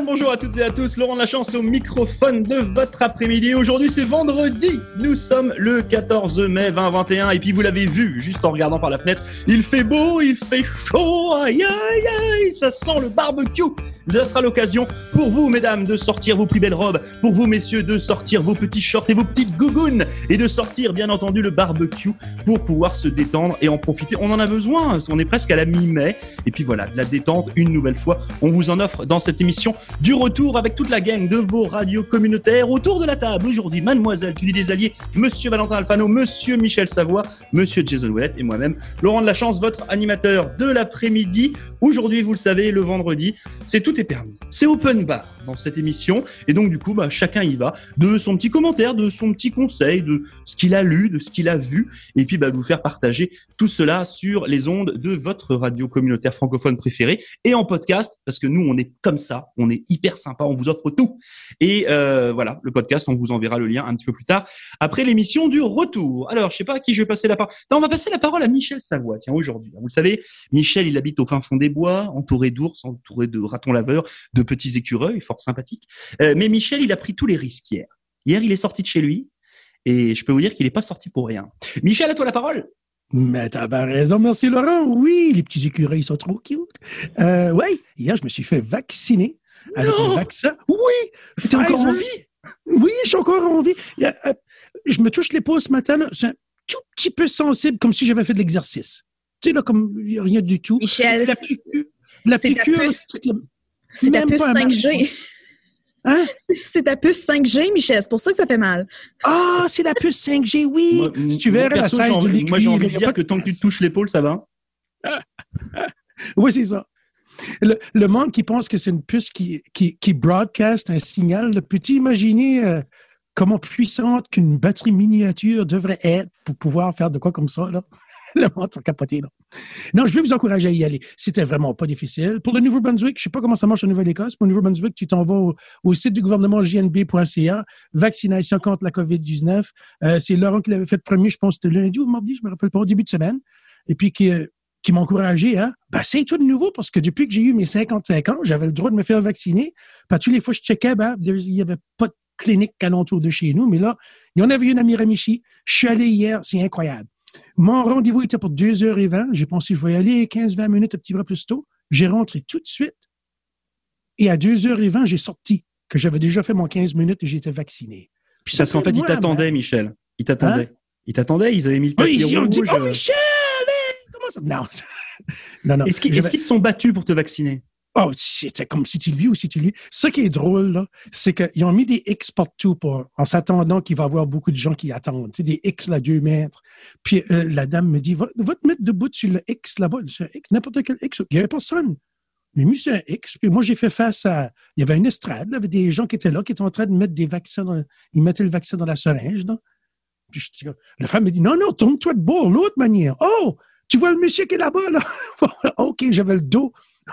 bonjour à toutes et à tous. Laurent de la chance au microphone de votre après-midi. Aujourd'hui, c'est vendredi. Nous sommes le 14 mai 2021. Et puis, vous l'avez vu juste en regardant par la fenêtre. Il fait beau, il fait chaud. Aïe, aïe, aïe. Ça sent le barbecue. Ça sera l'occasion pour vous, mesdames, de sortir vos plus belles robes. Pour vous, messieurs, de sortir vos petits shorts et vos petites gougounes. Et de sortir, bien entendu, le barbecue pour pouvoir se détendre et en profiter. On en a besoin. On est presque à la mi-mai. Et puis voilà, la détente une nouvelle fois. On vous en offre dans cette émission du retour avec toute la gang de vos radios communautaires autour de la table. Aujourd'hui, mademoiselle Julie Desalliés, monsieur Valentin Alfano, monsieur Michel Savoie, monsieur Jason Ouellet et moi-même, Laurent de la Chance, votre animateur de l'après-midi. Aujourd'hui, vous le savez, le vendredi, c'est tout est permis. C'est open bar dans cette émission. Et donc, du coup, bah, chacun y va de son petit commentaire, de son petit conseil, de ce qu'il a lu, de ce qu'il a vu. Et puis, bah, vous faire partager tout cela sur les ondes de votre radio communautaire francophone préférée et en podcast, parce que nous, on est comme ça, hyper sympa, on vous offre tout. Et euh, voilà, le podcast, on vous enverra le lien un petit peu plus tard, après l'émission du retour. Alors, je sais pas à qui je vais passer la parole. on va passer la parole à Michel Savoie, tiens, aujourd'hui. Vous le savez, Michel, il habite au fin fond des bois, entouré d'ours, entouré de ratons laveurs, de petits écureuils, fort sympathique. Euh, mais Michel, il a pris tous les risques hier. Hier, il est sorti de chez lui, et je peux vous dire qu'il n'est pas sorti pour rien. Michel, à toi la parole. Mais t'as bien raison, merci Laurent. Oui, les petits écureuils sont trop cute. Euh, oui, hier, je me suis fait vacciner avec le vaccin? Oui! T'es encore en vie? Oui, je suis encore en vie. Euh, je me touche l'épaule ce matin, c'est un tout petit peu sensible, comme si j'avais fait de l'exercice. Tu sais, là, comme rien du tout. Michel, la piqûre, la piqûre c'est ta puce 5G. Hein? C'est ta puce 5G, Michel. C'est pour ça que ça fait mal. Ah, c'est la puce 5G, oui. tu verrais la size de Moi, j'ai envie de dire que tant que tu touches l'épaule, ça va. oui, c'est ça. Le, monde qui pense que c'est une puce qui, qui, qui, broadcast un signal, peux-tu imaginer euh, comment puissante qu'une batterie miniature devrait être pour pouvoir faire de quoi comme ça? Là? le monde sont capotés. Là. Non, je vais vous encourager à y aller. C'était vraiment pas difficile. Pour le Nouveau-Brunswick, je sais pas comment ça marche en Nouvelle-Écosse. Pour le Nouveau-Brunswick, tu t'en vas au, site du gouvernement jnb.ca, vaccination contre la COVID-19. Euh, c'est Laurent qui l'avait fait premier, je pense, de lundi ou mardi, je me rappelle pas, au début de semaine. Et puis qui, qui m'a encouragé à, ben, c'est tout de nouveau parce que depuis que j'ai eu mes 55 ans, j'avais le droit de me faire vacciner. Pas tous les fois, je checkais, ben, il n'y avait pas de clinique alentour de chez nous, mais là, il y en avait une à Miramichi. Je suis allé hier, c'est incroyable. Mon rendez-vous était pour 2h20. J'ai pensé, je vais y aller 15-20 minutes un petit peu plus tôt. J'ai rentré tout de suite. Et à 2h20, j'ai sorti que j'avais déjà fait mon 15 minutes et j'étais vacciné. Puis Parce qu'en fait, ils t'attendaient, Michel. Ils t'attendaient. Hein? Ils t'attendaient, ils avaient mis le papier oui, rouge. Dit, oh, Michel! Comment ça? Non. non, non. Est-ce qu'ils se sont battus pour te vacciner? Oh, c'était comme si tu lui ou si tu lui. Ce qui est drôle, là, c'est qu'ils ont mis des X partout pour, en s'attendant qu'il va y avoir beaucoup de gens qui attendent. Tu sais, des X là, deux mètres. Puis euh, la dame me dit, va, te mettre debout sur le X là-bas, sur X, n'importe quel X. Il n'y avait personne. J'ai mis sur un X, puis moi, j'ai fait face à. Il y avait une estrade, il y avait des gens qui étaient là, qui étaient en train de mettre des vaccins dans. Ils mettaient le vaccin dans la seringue, là. Puis je, la femme me dit, non, non, tourne-toi de bord, l'autre manière. Oh, tu vois le monsieur qui est là-bas, là? OK, j'avais le dos.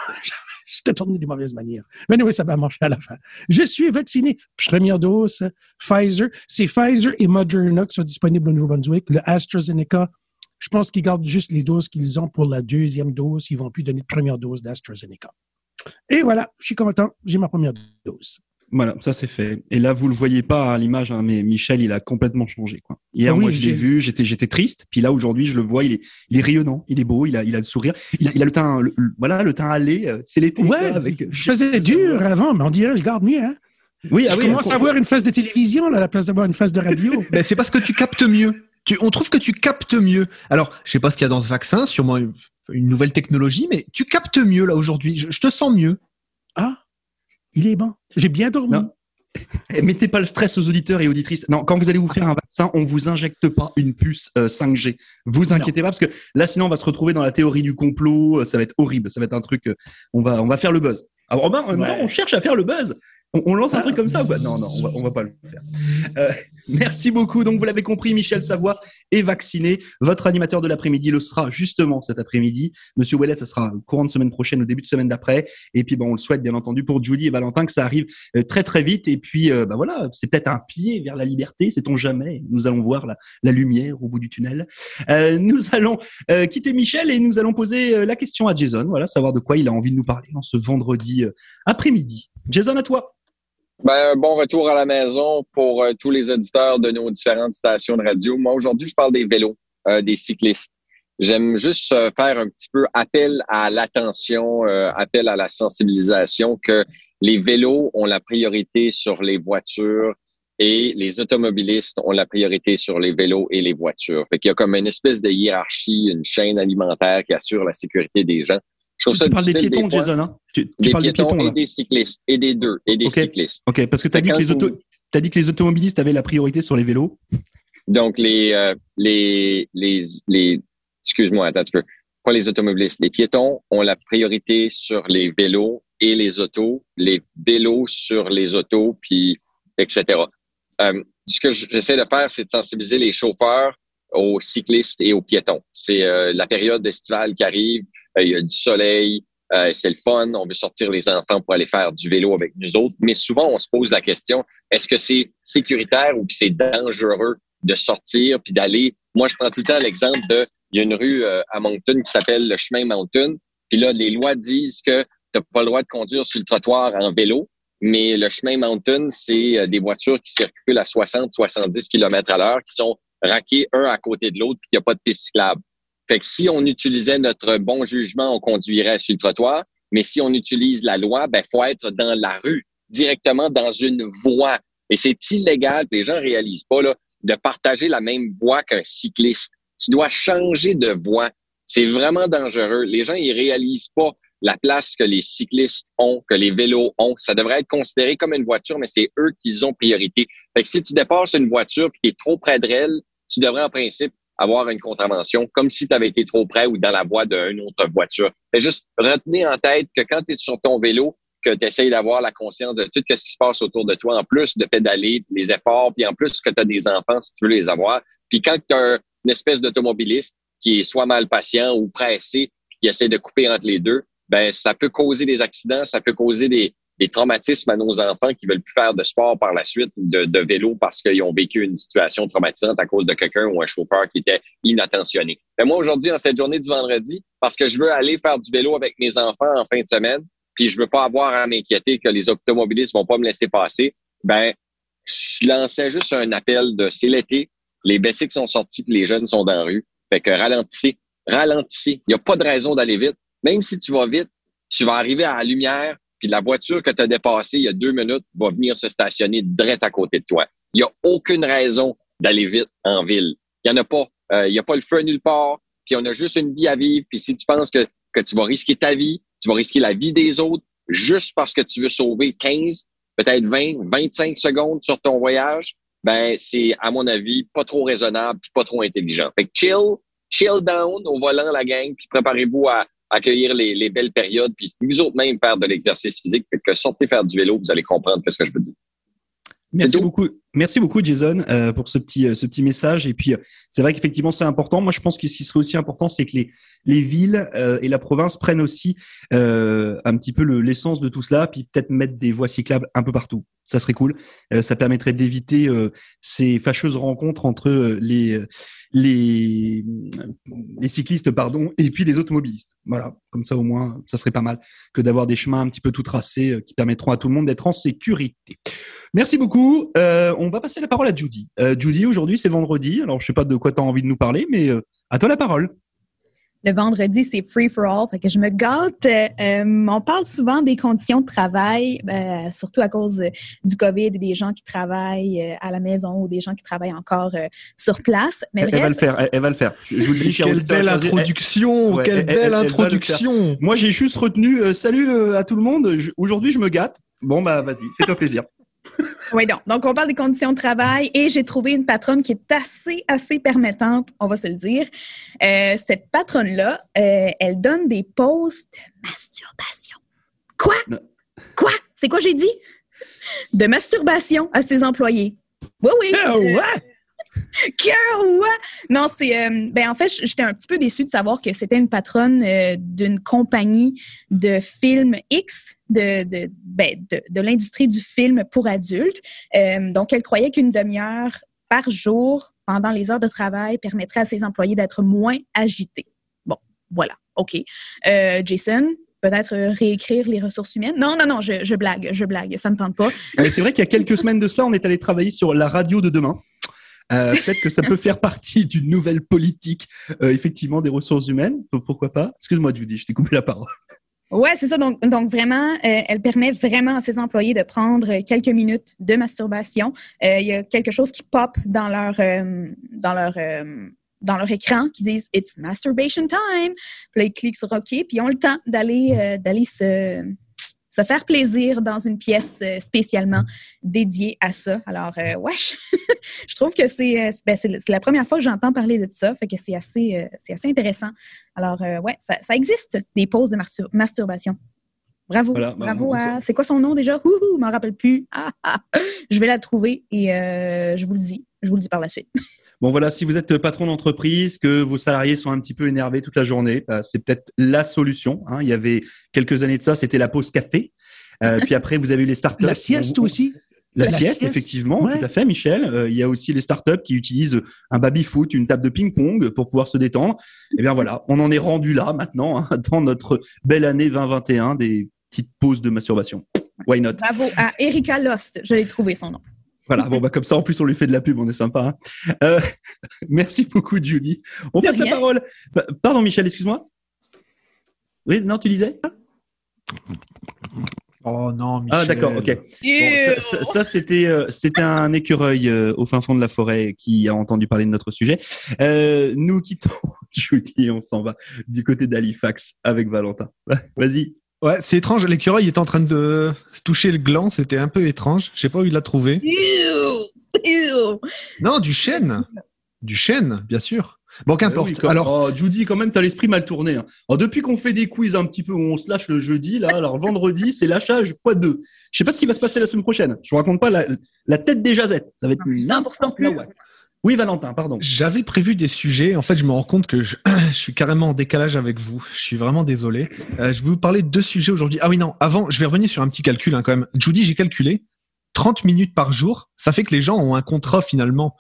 je t'ai tourné de mauvaise manière. Mais oui, ça va marcher à la fin. Je suis vacciné. Première dose, Pfizer. C'est Pfizer et Moderna qui sont disponibles au Nouveau-Brunswick. Le AstraZeneca, je pense qu'ils gardent juste les doses qu'ils ont pour la deuxième dose. Ils vont plus donner de première dose d'AstraZeneca. Et voilà, je suis content. J'ai ma première dose. Voilà, ça c'est fait. Et là, vous le voyez pas à l'image, hein, mais Michel, il a complètement changé. Quoi. Hier, ah moi, je l'ai vu, j'étais, j'étais triste. Puis là, aujourd'hui, je le vois, il est, il est rayonnant, il est beau, il a, il a le sourire, il a, il a le teint, voilà, le teint allé. Euh, c'est l'été. Ouais, avec... je faisais dur avant, mais on dirait, je garde mieux. Hein. Oui, ah je oui, commence à avoir une phase de télévision là, à la place d'avoir une phase de radio. mais c'est parce que tu captes mieux. Tu, on trouve que tu captes mieux. Alors, je sais pas ce qu'il y a dans ce vaccin, sûrement une, nouvelle technologie, mais tu captes mieux là aujourd'hui. Je, je, te sens mieux. Ah, il est bon. J'ai bien dormi. Non. Eh, mettez pas le stress aux auditeurs et auditrices. Non, quand vous allez vous faire un vaccin, on vous injecte pas une puce 5G. Euh, vous inquiétez pas parce que là, sinon, on va se retrouver dans la théorie du complot. Euh, ça va être horrible. Ça va être un truc. Euh, on va, on va faire le buzz. Alors, ben, on cherche à faire le buzz. On, lance un ah, truc comme ça Non, non, on va, on va pas le faire. Euh, merci beaucoup. Donc, vous l'avez compris, Michel Savoie est vacciné. Votre animateur de l'après-midi le sera justement cet après-midi. Monsieur Ouellet, ça sera courant de semaine prochaine, au début de semaine d'après. Et puis, bon, on le souhaite bien entendu pour Julie et Valentin que ça arrive euh, très très vite. Et puis, euh, bah voilà, c'est peut-être un pied vers la liberté, sait-on jamais? Nous allons voir la, la lumière au bout du tunnel. Euh, nous allons euh, quitter Michel et nous allons poser la question à Jason. Voilà, savoir de quoi il a envie de nous parler en ce vendredi après-midi. Jason, à toi. Ben, bon retour à la maison pour euh, tous les auditeurs de nos différentes stations de radio. Moi, aujourd'hui, je parle des vélos, euh, des cyclistes. J'aime juste euh, faire un petit peu appel à l'attention, appel à la sensibilisation que les vélos ont la priorité sur les voitures et les automobilistes ont la priorité sur les vélos et les voitures. Fait y a comme une espèce de hiérarchie, une chaîne alimentaire qui assure la sécurité des gens. Je trouve tu parles des piétons, Jason, hein? Tu, des parles piétons des piétons, et des cyclistes, et des deux, et des cyclistes. OK, parce que tu as, dit que les auto... as dit que les automobilistes avaient la priorité sur les vélos. Donc, les, euh, les, les, les excuse-moi, attends un peu. Pas les automobilistes. Les piétons ont la priorité sur les vélos et les autos, les vélos sur les autos, puis etc. Euh, ce que j'essaie de faire, c'est de sensibiliser les chauffeurs aux cyclistes et aux piétons. C'est euh, la période estivale qui arrive, il y a du soleil, c'est le fun, on veut sortir les enfants pour aller faire du vélo avec nous autres, mais souvent on se pose la question, est-ce que c'est sécuritaire ou que c'est dangereux de sortir puis d'aller? Moi, je prends tout le temps l'exemple de, il y a une rue à Moncton qui s'appelle le chemin Mountain, puis là, les lois disent que tu n'as pas le droit de conduire sur le trottoir en vélo, mais le chemin Mountain, c'est euh, des voitures qui circulent à 60, 70 km à l'heure, qui sont raquées un à côté de l'autre, puis qu'il n'y a pas de piste cyclable. Fait que si on utilisait notre bon jugement, on conduirait sur le trottoir. Mais si on utilise la loi, ben, faut être dans la rue, directement dans une voie. Et c'est illégal, les gens réalisent pas, là, de partager la même voie qu'un cycliste. Tu dois changer de voie. C'est vraiment dangereux. Les gens, ils réalisent pas la place que les cyclistes ont, que les vélos ont. Ça devrait être considéré comme une voiture, mais c'est eux qui ont priorité. Fait que si tu dépasses une voiture et tu es trop près d'elle, tu devrais en principe avoir une contravention, comme si tu avais été trop près ou dans la voie d'une autre voiture. Fait juste retenez en tête que quand tu es sur ton vélo, que tu essayes d'avoir la conscience de tout ce qui se passe autour de toi, en plus de pédaler, les efforts, puis en plus que tu as des enfants si tu veux les avoir. Puis quand tu as une espèce d'automobiliste qui est soit mal patient ou pressé, qui essaie de couper entre les deux, ben ça peut causer des accidents, ça peut causer des, des traumatismes à nos enfants qui veulent plus faire de sport par la suite, de, vélo parce qu'ils ont vécu une situation traumatisante à cause de quelqu'un ou un chauffeur qui était inattentionné. Ben moi, aujourd'hui, en cette journée du vendredi, parce que je veux aller faire du vélo avec mes enfants en fin de semaine, puis je veux pas avoir à m'inquiéter que les automobilistes vont pas me laisser passer, ben je lançais juste un appel de c'est l'été, les basics sont sortis, puis les jeunes sont dans la rue. Fait que ralentissez, ralentissez. Il n'y a pas de raison d'aller vite. Même si tu vas vite, tu vas arriver à la lumière, puis la voiture que tu as dépassée il y a deux minutes va venir se stationner direct à côté de toi. Il n'y a aucune raison d'aller vite en ville. Il n'y en a pas. Euh, il n'y a pas le feu nulle part, puis on a juste une vie à vivre. Puis si tu penses que, que tu vas risquer ta vie, tu vas risquer la vie des autres juste parce que tu veux sauver 15, peut-être 20, 25 secondes sur ton voyage, ben c'est, à mon avis, pas trop raisonnable pas trop intelligent. Fait que chill, chill down au volant, la gang, puis préparez-vous à, accueillir les, belles périodes, puis vous autres même faire de l'exercice physique, que sortez faire du vélo, vous allez comprendre ce que je veux dire. Merci beaucoup, merci beaucoup Jason euh, pour ce petit euh, ce petit message. Et puis euh, c'est vrai qu'effectivement c'est important. Moi je pense que ce qui serait aussi important, c'est que les les villes et la province prennent aussi un petit peu l'essence de tout cela, puis peut-être mettre des voies cyclables un peu partout. Ça serait cool. ça permettrait d'éviter ces fâcheuses rencontres entre les les les cyclistes pardon et puis les automobilistes. Voilà, comme ça au moins ça serait pas mal que d'avoir des chemins un petit peu tout tracés qui permettront à tout le monde d'être en sécurité. Merci beaucoup. Euh, on va passer la parole à Judy. Euh, Judy, aujourd'hui c'est vendredi. Alors je sais pas de quoi tu as envie de nous parler, mais euh, à toi la parole. Le vendredi, c'est free for all, fait que je me gâte. Euh, on parle souvent des conditions de travail, euh, surtout à cause du COVID et des gens qui travaillent euh, à la maison ou des gens qui travaillent encore sur place. Mais elle, va le faire, elle, va le faire. Je vous le dis, Quelle belle introduction, quelle belle introduction. Moi, j'ai juste retenu salut à tout le monde. Aujourd'hui, je me gâte. Bon, bah, vas-y, fais-toi plaisir. Oui, donc, donc on parle des conditions de travail et j'ai trouvé une patronne qui est assez, assez permettante, on va se le dire. Euh, cette patronne-là, euh, elle donne des pauses de masturbation. Quoi? Quoi? C'est quoi j'ai dit? De masturbation à ses employés. Oui, oui. Oh, non, c'est. Euh, ben, en fait, j'étais un petit peu déçue de savoir que c'était une patronne euh, d'une compagnie de films X, de, de, ben, de, l'industrie du film pour adultes. Euh, donc, elle croyait qu'une demi-heure par jour pendant les heures de travail permettrait à ses employés d'être moins agités. Bon, voilà. OK. Jason, peut-être réécrire les ressources humaines? Non, non, non, je, blague, je blague, ça me tente pas. Ouais, C'est vrai qu'il y a quelques semaines de cela, on est allé travailler sur la radio de demain. Euh, Peut-être que ça peut faire partie d'une nouvelle politique, euh, effectivement, des ressources humaines. Pourquoi pas? Excuse-moi, Judy, je t'ai coupé la parole. Ouais, c'est ça. Donc, vraiment, euh, elle permet vraiment à ses employés de prendre quelques minutes de masturbation. Euh, Il y a quelque chose qui pop dans leur dans leur dans leur écran qui disent It's masturbation time. Puis là, ils cliquent sur OK, puis ils ont le temps d'aller d'aller se se faire plaisir dans une pièce euh, spécialement dédiée à ça. Alors, euh, ouais, je, trouve que c'est euh, ben, la première fois que j'entends parler de ça, fait que c'est assez, euh, c'est assez intéressant. Alors, euh, ouais, ça, ça existe, des pauses de mastur- masturbation. Bravo, Voilà, bah, bravo à... C'est quoi son nom déjà? Ouhou, je m'en rappelle plus. Ah, ah. Je vais la trouver et je vous le dis. Je vous le dis par la suite. Bon voilà, si vous êtes patron d'entreprise, que vos salariés sont un petit peu énervés toute la journée, bah, c'est peut-être la solution. hein. Il y avait quelques années de ça, c'était la pause café. Euh, puis après, vous avez eu les startups. La sieste aussi. La, La sieste, sieste, effectivement, ouais. tout à fait, Michel. Euh, il y a aussi les startups qui utilisent un baby-foot, une table de ping-pong pour pouvoir se détendre. Eh bien voilà, on en est rendu là maintenant, hein, dans notre belle année 2021, des petites pauses de masturbation. Why not? Bravo à Erika Lost. Je l'ai trouvé son nom. Voilà, bon bah comme ça, en plus on lui fait de la pub, on est sympa. hein. Euh, merci beaucoup, Julie. On De passe la parole. Pa- Pardon, Michel, excuse-moi. Oui, non, tu disais? Oh non, Michel. Ah d'accord, ok. Bon, ça, ça- ça, c'était euh, c'était un écureuil euh, au fin fond de la forêt qui a entendu parler de notre sujet. Euh, nous quittons Judy et on s'en va du côté d'Halifax avec Valentin. Vas-y. Ouais, c'est étrange. L'écureuil était en train de se toucher le gland. C'était un peu étrange. Je sais pas où il l'a trouvé. Non, du chêne. Du chêne, bien sûr. Bon, qu'importe. Eh oui, Alors, oh, Judy, quand même, t'as l'esprit mal tourné. hein. Alors, depuis qu'on fait des quiz un petit peu où on se lâche le jeudi, là, alors vendredi, c'est lâchage fois deux. Je sais pas ce qui va se passer la semaine prochaine. Je vous raconte pas la, la tête des jazettes. Ça va être 100% n'importe la plus. Oui, Valentin, pardon. j'avais prévu des sujets. En fait, je me rends compte que je, je suis carrément en décalage avec vous. Je suis vraiment désolé. Euh, je vais vous parler de deux sujets aujourd'hui. Ah oui, non. Avant, je vais revenir sur un petit calcul hein, quand même. Judy, j'ai calculé 30 minutes par jour. Ça fait que les gens ont un contrat finalement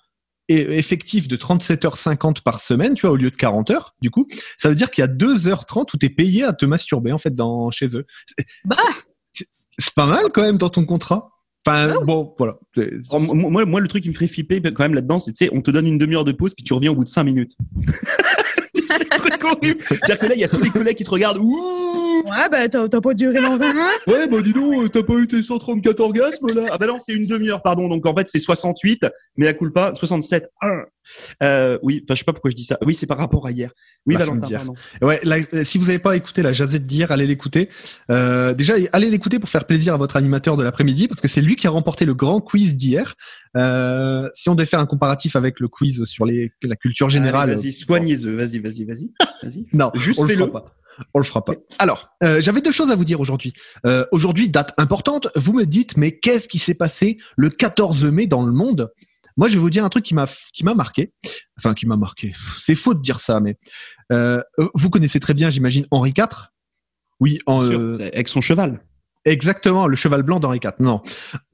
et- effectif de 37h50 par semaine, tu vois, au lieu de 40 heures, du coup. Ça veut dire qu'il y a 2h30 où tu es payé à te masturber, en fait, dans, chez eux. C'est- Bah! C'est pas mal, quand même, dans ton contrat. Enfin, Oh. bon, voilà. Alors, moi, moi- le truc qui me ferait flipper quand même là-dedans, c'est, tu sais, on te donne une demi-heure de pause, puis tu reviens au bout de cinq minutes. c'est un truc horrible. C'est-à-dire que là, il y a tous les collègues qui te regardent. Ouh Ouais, ben, t'as t'as pas duré longtemps, hein? Ouais, bah dis donc, euh, t'as pas eu tes 134 orgasmes là? Ah bah non, c'est une demi-heure, pardon. Donc en fait, c'est 68, mais à culpa, 67. Un. Euh, oui, enfin, je sais pas pourquoi je dis ça. Oui, c'est par rapport à hier. Oui, fin Valentin, d'hier. pardon. Ouais, là, euh, si vous n'avez pas écouté la Jazette d'hier, allez l'écouter. Euh, déjà, allez l'écouter pour faire plaisir à votre animateur de l'après-midi, parce que c'est lui qui a remporté le grand quiz d'hier. Euh, si on devait faire un comparatif avec le quiz sur les, la culture générale, Allez, Vas-y, soignez-eux. Vas-y, vas-y, vas-y. Vas-y. non, Juste on le fais-le. pas. On le fera pas. Alors, euh, j'avais deux choses à vous dire aujourd'hui. Euh, aujourd'hui, date importante. Vous me dites, mais qu'est-ce qui s'est passé le 14 mai dans le monde? Moi, je vais vous dire un truc qui m'a qui m'a marqué. Enfin, qui m'a marqué. C'est faux de dire ça, mais euh, vous connaissez très bien, j'imagine, Henri IV. Oui, en, Avec son cheval. Exactement, le cheval blanc d'Henri IV. Non,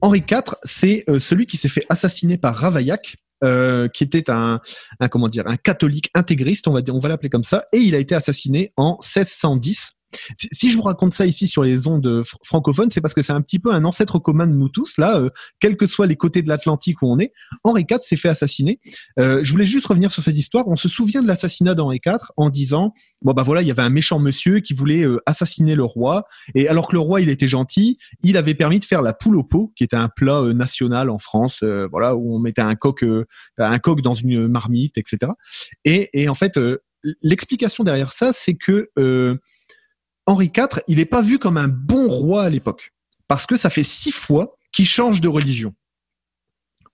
Henri IV, c'est celui qui s'est fait assassiner par Ravaillac, euh, qui était un, un comment dire, un catholique intégriste, on va dire, on va l'appeler comme ça, et il a été assassiné en 1610. Si- Si je vous raconte ça ici sur les ondes fr- francophones, c'est parce que c'est un petit peu un ancêtre commun de nous tous, là, euh, quels que soient les côtés de l'Atlantique où on est. Henri IV s'est fait assassiner. Euh, je voulais juste revenir sur cette histoire. On se souvient de l'assassinat d'Henri IV en disant, bon bah voilà, il y avait un méchant monsieur qui voulait euh, assassiner le roi, et alors que le roi il était gentil, il avait permis de faire la poule au pot, qui était un plat euh, national en France, euh, voilà où on mettait un coq, euh, un coq dans une marmite, etc. Et, et en fait, euh, l'explication derrière ça, c'est que euh, Henri IV, il n'est pas vu comme un bon roi à l'époque, parce que ça fait six fois qu'il change de religion.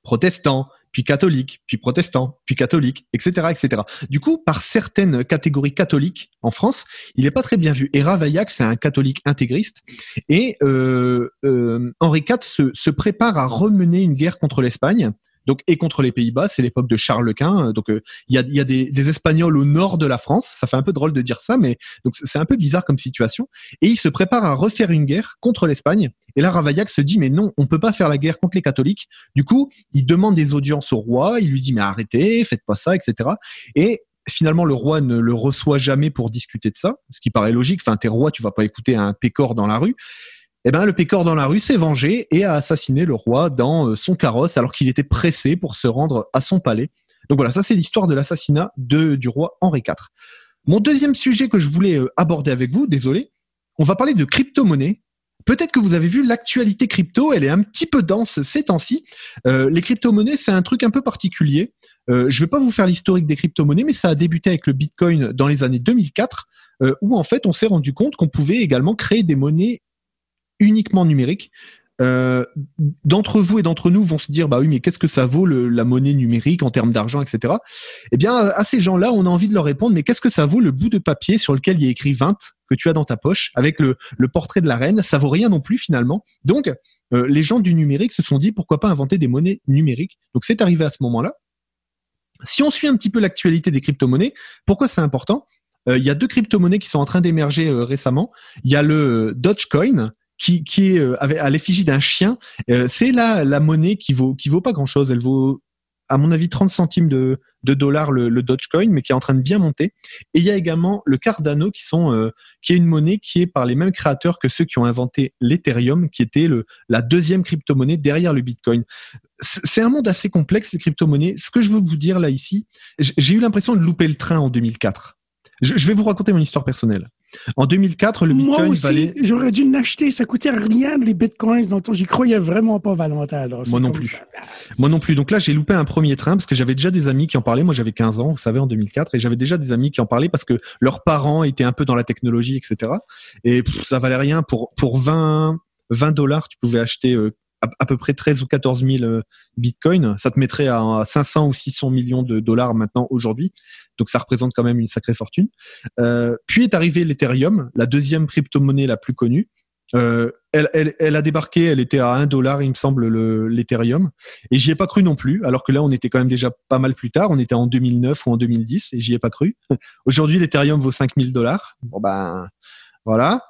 Protestant, puis catholique, puis protestant, puis catholique, etc., etc. Du coup, par certaines catégories catholiques en France, il n'est pas très bien vu. Et Ravaillac, c'est un catholique intégriste. Et euh, euh, Henri IV se, se prépare à remener une guerre contre l'Espagne. Donc et contre les Pays-Bas, c'est l'époque de Charles Quint. Donc euh, il y a, y a des, des Espagnols au nord de la France. Ça fait un peu drôle de dire ça, mais donc c'est un peu bizarre comme situation. Et il se prépare à refaire une guerre contre l'Espagne. Et là, Ravaillac se dit mais non, on peut pas faire la guerre contre les catholiques. Du coup, il demande des audiences au roi. Il lui dit mais arrêtez, faites pas ça, etc. Et finalement le roi ne le reçoit jamais pour discuter de ça, ce qui paraît logique. Enfin, t'es roi, tu vas pas écouter un pécor dans la rue. Eh ben, le pécor dans la rue s'est vengé et a assassiné le roi dans euh, son carrosse alors qu'il était pressé pour se rendre à son palais. Donc voilà, ça c'est l'histoire de l'assassinat du roi Henri IV. Mon deuxième sujet que je voulais euh, aborder avec vous, désolé, on va parler de crypto-monnaie. Peut-être que vous avez vu l'actualité crypto, elle est un petit peu dense ces temps-ci. Euh, les crypto-monnaies, c'est un truc un peu particulier. Je ne vais pas vous faire l'historique des crypto-monnaies, mais ça a débuté avec le Bitcoin dans les années 2004, euh, où en fait on s'est rendu compte qu'on pouvait également créer des monnaies uniquement numériques. Euh, d'entre vous et d'entre nous vont se dire bah oui mais qu'est-ce que ça vaut la monnaie numérique en termes d'argent etc eh bien à ces gens-là on a envie de leur répondre mais qu'est-ce que ça vaut le bout de papier sur lequel il y a écrit 20 que tu as dans ta poche avec le, le portrait de la reine? Ça vaut rien non plus finalement. Donc euh, les gens du numérique se sont dit pourquoi pas inventer des monnaies numériques? Donc c'est arrivé à ce moment-là. Si on suit un petit peu l'actualité des crypto-monnaies pourquoi c'est important? Euh, il y a deux crypto-monnaies qui sont en train d'émerger récemment. Il y a le Dogecoin qui, est euh, à l'effigie d'un chien. Euh, c'est la, la monnaie qui vaut, qui vaut pas grand chose. Elle vaut, à mon avis, 30 centimes de, dollars le, Dogecoin, mais qui est en train de bien monter. Et il y a également le Cardano, qui euh, est une monnaie qui est par les mêmes créateurs que ceux qui ont inventé l'Ethereum, qui était la deuxième crypto-monnaie derrière le Bitcoin. C'est un monde assez complexe, les crypto-monnaies. Ce que je veux vous dire là ici, j'ai eu l'impression de louper le train en 2004. Je, je vais vous raconter mon histoire personnelle. En 2004, le Bitcoin Moi aussi, valait. j'aurais dû l'acheter. Ça coûtait rien les Bitcoins. Donc, j'y croyais vraiment pas, Valentin. Alors, Moi non plus. Moi non plus. Donc là, j'ai loupé un premier train parce que j'avais déjà des amis qui en parlaient. Moi, j'avais 15 ans, vous savez, en 2004, et j'avais déjà des amis qui en parlaient parce que leurs parents étaient un peu dans la technologie, etc. Et pff, ça valait rien pour pour 20 20 dollars, tu pouvais acheter euh, à, peu près 13 ou 14 000 euh, bitcoins. Ça te mettrait à 500 ou 600 millions de dollars maintenant aujourd'hui. Donc ça représente quand même une sacrée fortune. Euh, puis est arrivé l'Ethereum, la deuxième crypto-monnaie la plus connue. Euh, elle, elle, elle, a débarqué, elle était à 1 dollar, il me semble, l'Ethereum. Et j'y ai pas cru non plus, alors que là, on était quand même déjà pas mal plus tard. On était en 2009 ou en 2010 et j'y ai pas cru. Aujourd'hui, l'Ethereum vaut 5000 dollars. Bon ben, voilà.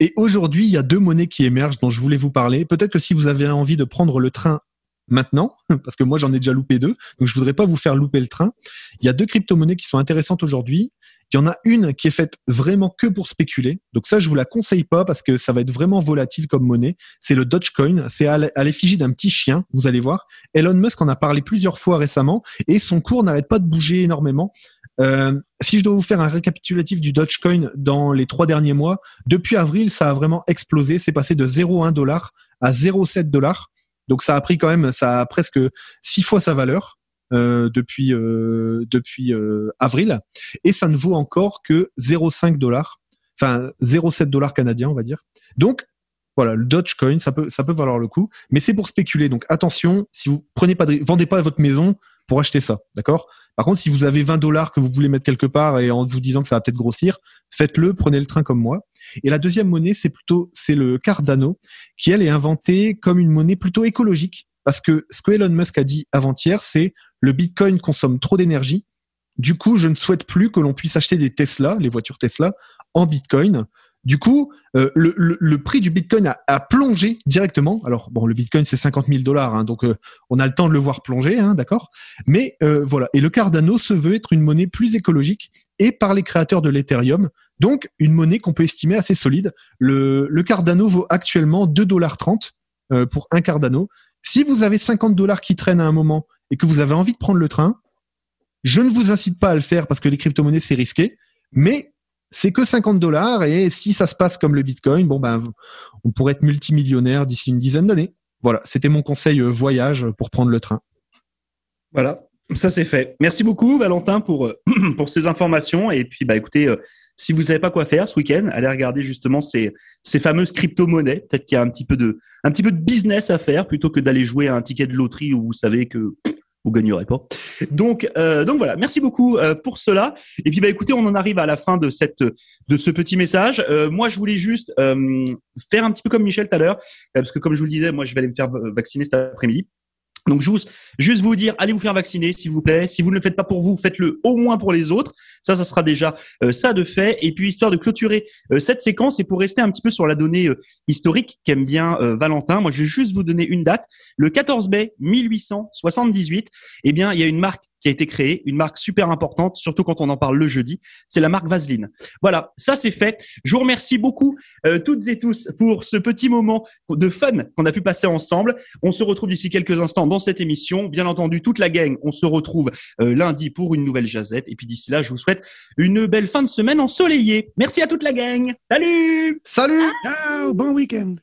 Et aujourd'hui, il y a deux monnaies qui émergent dont je voulais vous parler. Peut-être que si vous avez envie de prendre le train maintenant, parce que moi j'en ai déjà loupé deux, donc je voudrais pas vous faire louper le train. Il y a deux crypto-monnaies qui sont intéressantes aujourd'hui. Il y en a une qui est faite vraiment que pour spéculer. Donc ça, je vous la conseille pas parce que ça va être vraiment volatile comme monnaie. C'est le Dogecoin. C'est à l'effigie d'un petit chien. Vous allez voir. Elon Musk en a parlé plusieurs fois récemment et son cours n'arrête pas de bouger énormément. Euh, si je dois vous faire un récapitulatif du Dogecoin dans les trois derniers mois, depuis avril, ça a vraiment explosé. C'est passé de 0,1 dollar à 0,7 dollars. Donc ça a pris quand même, ça a presque six fois sa valeur euh, depuis euh, depuis euh, avril, et ça ne vaut encore que 0,5 dollars, enfin 0,7 dollars canadiens, on va dire. Donc voilà, le Dogecoin, ça peut ça peut valoir le coup, mais c'est pour spéculer. Donc attention, si vous prenez pas de, vendez pas votre maison pour acheter ça, d'accord? Par contre, si vous avez 20 dollars que vous voulez mettre quelque part et en vous disant que ça va peut-être grossir, faites-le, prenez le train comme moi. Et la deuxième monnaie, c'est plutôt c'est le Cardano, qui elle est inventée comme une monnaie plutôt écologique, parce que ce que Elon Musk a dit avant-hier, c'est le Bitcoin consomme trop d'énergie. Du coup, je ne souhaite plus que l'on puisse acheter des Tesla, les voitures Tesla, en Bitcoin. Du coup, euh, le, prix du Bitcoin a, plongé directement. Alors, bon, le Bitcoin, c'est 50 000 dollars, hein, donc euh, on a le temps de le voir plonger, hein, d'accord Mais euh, voilà. Et le Cardano se veut être une monnaie plus écologique et par les créateurs de l'Ethereum. Donc, une monnaie qu'on peut estimer assez solide. Le, le Cardano vaut actuellement 2,30 dollars pour un Cardano. Si vous avez 50 dollars qui traînent à un moment et que vous avez envie de prendre le train, je ne vous incite pas à le faire parce que les crypto-monnaies, c'est risqué. Mais c'est que 50 dollars et si ça se passe comme le Bitcoin, bon ben, on pourrait être multimillionnaire d'ici une dizaine d'années. Voilà, c'était mon conseil euh, voyage pour prendre le train. Voilà, ça c'est fait. Merci beaucoup Valentin pour pour ces informations et puis bah écoutez, euh, si vous savez pas quoi faire ce week-end, allez regarder justement ces ces fameuses crypto-monnaies. Peut-être qu'il y a un petit peu de un petit peu de business à faire plutôt que d'aller jouer à un ticket de loterie où vous savez que vous gagnerez pas. Donc, euh, donc voilà, merci beaucoup euh, pour cela. Et puis bah écoutez, on en arrive à la fin de cette de ce petit message. Euh, moi, je voulais juste faire un petit peu comme Michel tout à l'heure, parce que comme je vous le disais, moi, je vais aller me faire vacciner cet après-midi. Donc juste, juste vous dire, allez vous faire vacciner, s'il vous plaît. Si vous ne le faites pas pour vous, faites-le au moins pour les autres. Ça, ça sera déjà euh, ça de fait. Et puis histoire de clôturer euh, cette séquence et pour rester un petit peu sur la donnée euh, historique qu'aime bien Valentin, moi je vais juste vous donner une date. Le 14 mai 1878, eh bien il y a une marque qui a été créée, une marque super importante, surtout quand on en parle le jeudi. C'est la marque Vaseline. Voilà, ça c'est fait. Je vous remercie beaucoup euh, toutes et tous pour ce petit moment de fun qu'on a pu passer ensemble. On se retrouve d'ici quelques instants dans cette émission. Bien entendu, toute la gang, on se retrouve euh, lundi pour une nouvelle jazette. Et puis d'ici là, je vous souhaite une belle fin de semaine ensoleillée. Merci à toute la gang. Salut Salut Ciao, bon week-end.